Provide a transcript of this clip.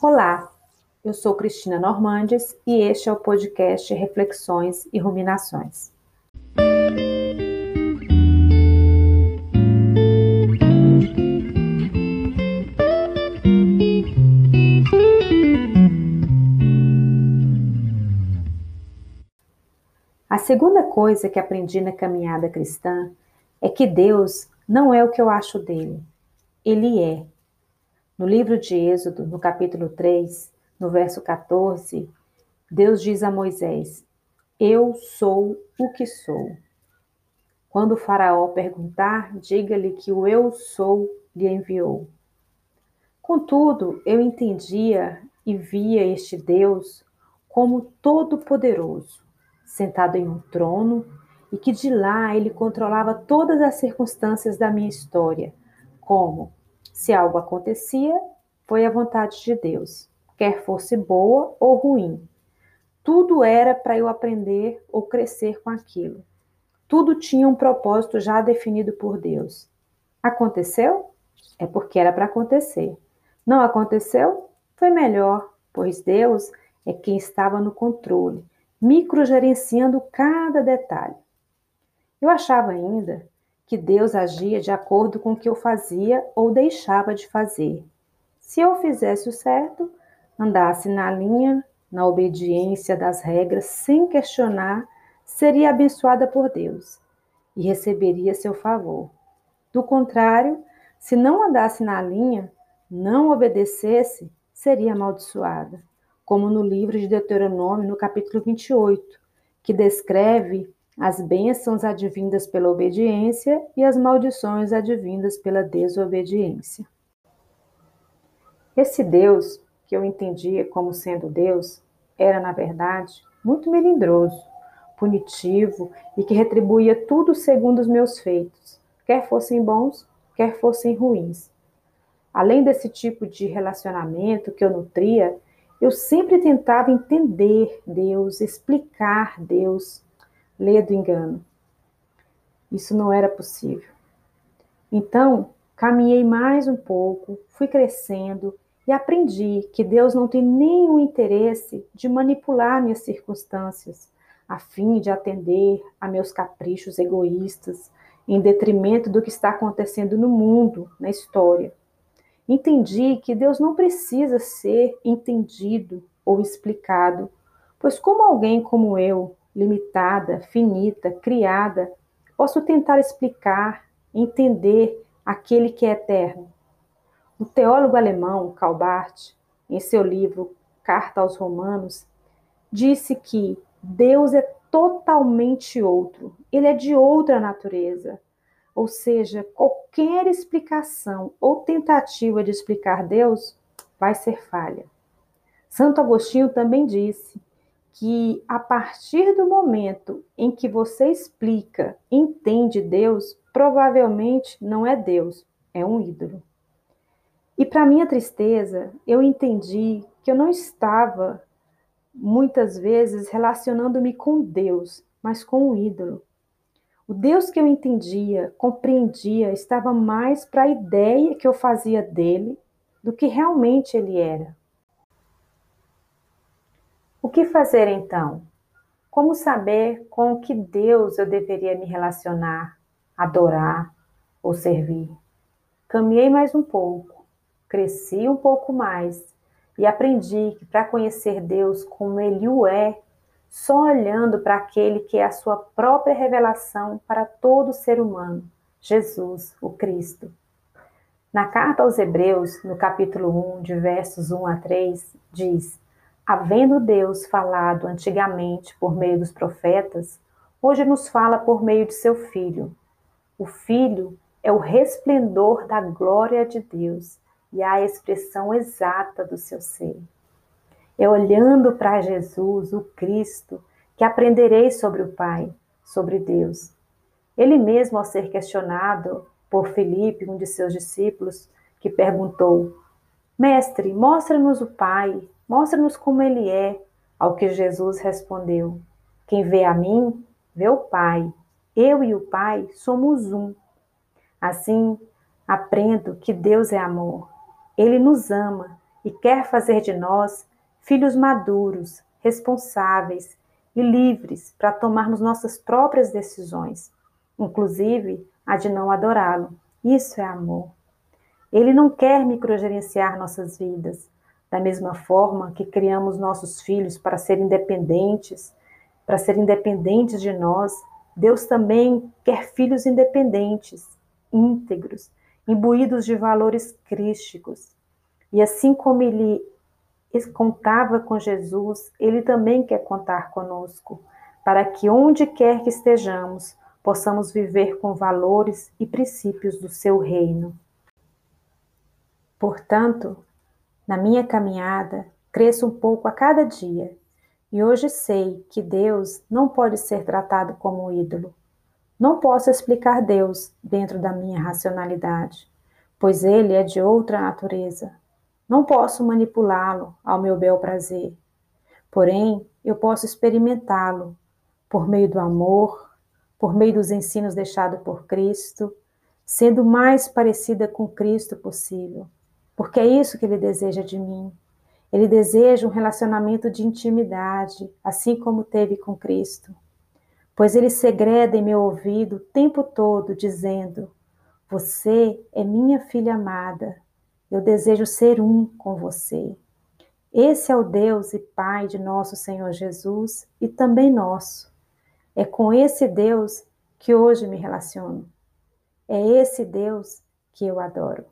Olá, eu sou Cristina Normandes e este é o podcast Reflexões e Ruminações. A segunda coisa que aprendi na caminhada cristã é que Deus não é o que eu acho dele, ele é. No livro de Êxodo, no capítulo 3, no verso 14, Deus diz a Moisés: Eu sou o que sou. Quando o Faraó perguntar, diga-lhe que o Eu sou lhe enviou. Contudo, eu entendia e via este Deus como todo-poderoso, sentado em um trono, e que de lá ele controlava todas as circunstâncias da minha história, como se algo acontecia, foi a vontade de Deus, quer fosse boa ou ruim. Tudo era para eu aprender ou crescer com aquilo. Tudo tinha um propósito já definido por Deus. Aconteceu? É porque era para acontecer. Não aconteceu? Foi melhor, pois Deus é quem estava no controle, microgerenciando cada detalhe. Eu achava ainda que Deus agia de acordo com o que eu fazia ou deixava de fazer. Se eu fizesse o certo, andasse na linha, na obediência das regras, sem questionar, seria abençoada por Deus e receberia seu favor. Do contrário, se não andasse na linha, não obedecesse, seria amaldiçoada, como no livro de Deuteronômio, no capítulo 28, que descreve as bênçãos advindas pela obediência e as maldições advindas pela desobediência. Esse Deus, que eu entendia como sendo Deus, era, na verdade, muito melindroso, punitivo e que retribuía tudo segundo os meus feitos, quer fossem bons, quer fossem ruins. Além desse tipo de relacionamento que eu nutria, eu sempre tentava entender Deus, explicar Deus, lê do engano. Isso não era possível. Então, caminhei mais um pouco, fui crescendo e aprendi que Deus não tem nenhum interesse de manipular minhas circunstâncias, a fim de atender a meus caprichos egoístas, em detrimento do que está acontecendo no mundo, na história. Entendi que Deus não precisa ser entendido ou explicado, pois, como alguém como eu, limitada, finita, criada, posso tentar explicar, entender aquele que é eterno. O teólogo alemão Karl Barth, em seu livro Carta aos Romanos, disse que Deus é totalmente outro, ele é de outra natureza. Ou seja, qualquer explicação ou tentativa de explicar Deus vai ser falha. Santo Agostinho também disse que a partir do momento em que você explica, entende Deus, provavelmente não é Deus, é um ídolo. E para minha tristeza, eu entendi que eu não estava muitas vezes relacionando-me com Deus, mas com o ídolo. O Deus que eu entendia, compreendia, estava mais para a ideia que eu fazia dele do que realmente ele era. O que fazer então? Como saber com que Deus eu deveria me relacionar, adorar ou servir? Caminhei mais um pouco, cresci um pouco mais e aprendi que para conhecer Deus como Ele o é, só olhando para aquele que é a sua própria revelação para todo ser humano, Jesus, o Cristo. Na carta aos Hebreus, no capítulo 1, de versos 1 a 3, diz: Havendo Deus falado antigamente por meio dos profetas, hoje nos fala por meio de seu Filho. O Filho é o resplendor da glória de Deus e a expressão exata do seu ser. É olhando para Jesus, o Cristo, que aprenderei sobre o Pai, sobre Deus. Ele mesmo, ao ser questionado por Filipe, um de seus discípulos, que perguntou: Mestre, mostra-nos o Pai, Mostra-nos como ele é. Ao que Jesus respondeu: Quem vê a mim, vê o Pai. Eu e o Pai somos um. Assim, aprendo que Deus é amor. Ele nos ama e quer fazer de nós filhos maduros, responsáveis e livres para tomarmos nossas próprias decisões, inclusive a de não adorá-lo. Isso é amor. Ele não quer microgerenciar nossas vidas, da mesma forma que criamos nossos filhos para serem independentes, para serem independentes de nós, Deus também quer filhos independentes, íntegros, imbuídos de valores crísticos. E assim como ele contava com Jesus, ele também quer contar conosco, para que onde quer que estejamos, possamos viver com valores e princípios do seu reino. Portanto, na minha caminhada, cresço um pouco a cada dia, e hoje sei que Deus não pode ser tratado como ídolo. Não posso explicar Deus dentro da minha racionalidade, pois ele é de outra natureza. Não posso manipulá-lo ao meu bel prazer. Porém, eu posso experimentá-lo por meio do amor, por meio dos ensinos deixados por Cristo, sendo mais parecida com Cristo possível porque é isso que ele deseja de mim. Ele deseja um relacionamento de intimidade, assim como teve com Cristo. Pois ele segreda em meu ouvido o tempo todo, dizendo: Você é minha filha amada, eu desejo ser um com você. Esse é o Deus e Pai de nosso Senhor Jesus e também nosso. É com esse Deus que hoje me relaciono. É esse Deus que eu adoro.